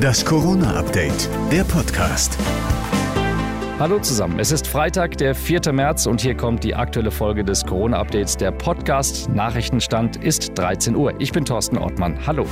Das Corona-Update, der Podcast. Hallo zusammen, es ist Freitag, der 4. März und hier kommt die aktuelle Folge des Corona-Updates. Der Podcast Nachrichtenstand ist 13 Uhr. Ich bin Thorsten Ortmann. Hallo.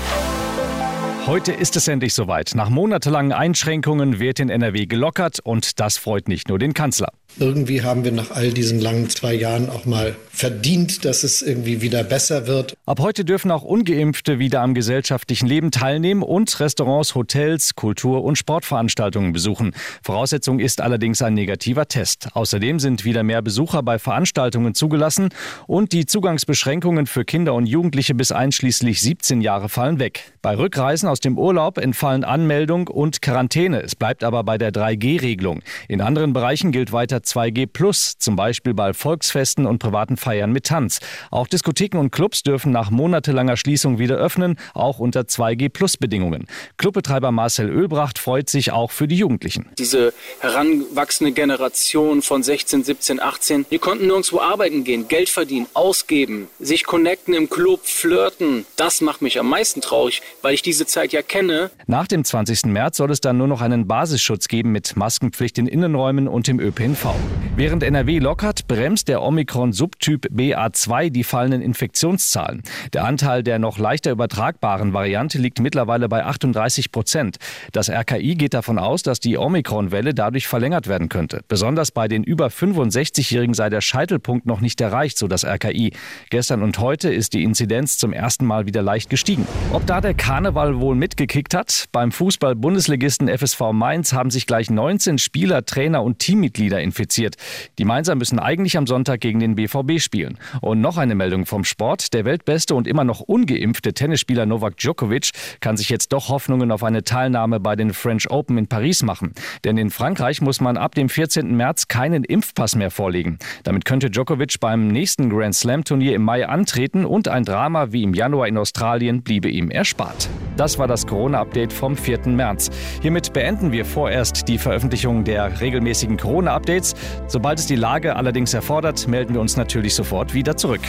Heute ist es endlich soweit. Nach monatelangen Einschränkungen wird in NRW gelockert und das freut nicht nur den Kanzler. Irgendwie haben wir nach all diesen langen zwei Jahren auch mal verdient, dass es irgendwie wieder besser wird. Ab heute dürfen auch ungeimpfte wieder am gesellschaftlichen Leben teilnehmen und Restaurants, Hotels, Kultur- und Sportveranstaltungen besuchen. Voraussetzung ist allerdings ein negativer Test. Außerdem sind wieder mehr Besucher bei Veranstaltungen zugelassen und die Zugangsbeschränkungen für Kinder und Jugendliche bis einschließlich 17 Jahre fallen weg. Bei Rückreisen aus dem Urlaub entfallen Anmeldung und Quarantäne. Es bleibt aber bei der 3G-Regelung. In anderen Bereichen gilt weiter 2G Plus, zum Beispiel bei Volksfesten und privaten Feiern mit Tanz. Auch Diskotheken und Clubs dürfen nach monatelanger Schließung wieder öffnen, auch unter 2G Plus Bedingungen. Clubbetreiber Marcel Ölbracht freut sich auch für die Jugendlichen. Diese heranwachsende Generation von 16, 17, 18, die konnten nirgendwo arbeiten gehen, Geld verdienen, ausgeben, sich connecten im Club, flirten. Das macht mich am meisten traurig, weil ich diese Zeit ja kenne. Nach dem 20. März soll es dann nur noch einen Basisschutz geben mit Maskenpflicht in Innenräumen und im ÖPNV. Während NRW lockert, bremst der Omikron-Subtyp BA2 die fallenden Infektionszahlen. Der Anteil der noch leichter übertragbaren Variante liegt mittlerweile bei 38 Prozent. Das RKI geht davon aus, dass die Omikron-Welle dadurch verlängert werden könnte. Besonders bei den über 65-Jährigen sei der Scheitelpunkt noch nicht erreicht, so das RKI. Gestern und heute ist die Inzidenz zum ersten Mal wieder leicht gestiegen. Ob da der Karneval wohl mitgekickt hat? Beim Fußball-Bundesligisten FSV Mainz haben sich gleich 19 Spieler, Trainer und Teammitglieder infiziert infiziert. Die Mainzer müssen eigentlich am Sonntag gegen den BVB spielen. Und noch eine Meldung vom Sport. Der weltbeste und immer noch ungeimpfte Tennisspieler Novak Djokovic kann sich jetzt doch Hoffnungen auf eine Teilnahme bei den French Open in Paris machen. Denn in Frankreich muss man ab dem 14. März keinen Impfpass mehr vorlegen. Damit könnte Djokovic beim nächsten Grand Slam Turnier im Mai antreten und ein Drama wie im Januar in Australien bliebe ihm erspart. Das war das Corona-Update vom 4. März. Hiermit beenden wir vorerst die Veröffentlichung der regelmäßigen Corona-Updates. Sobald es die Lage allerdings erfordert, melden wir uns natürlich sofort wieder zurück.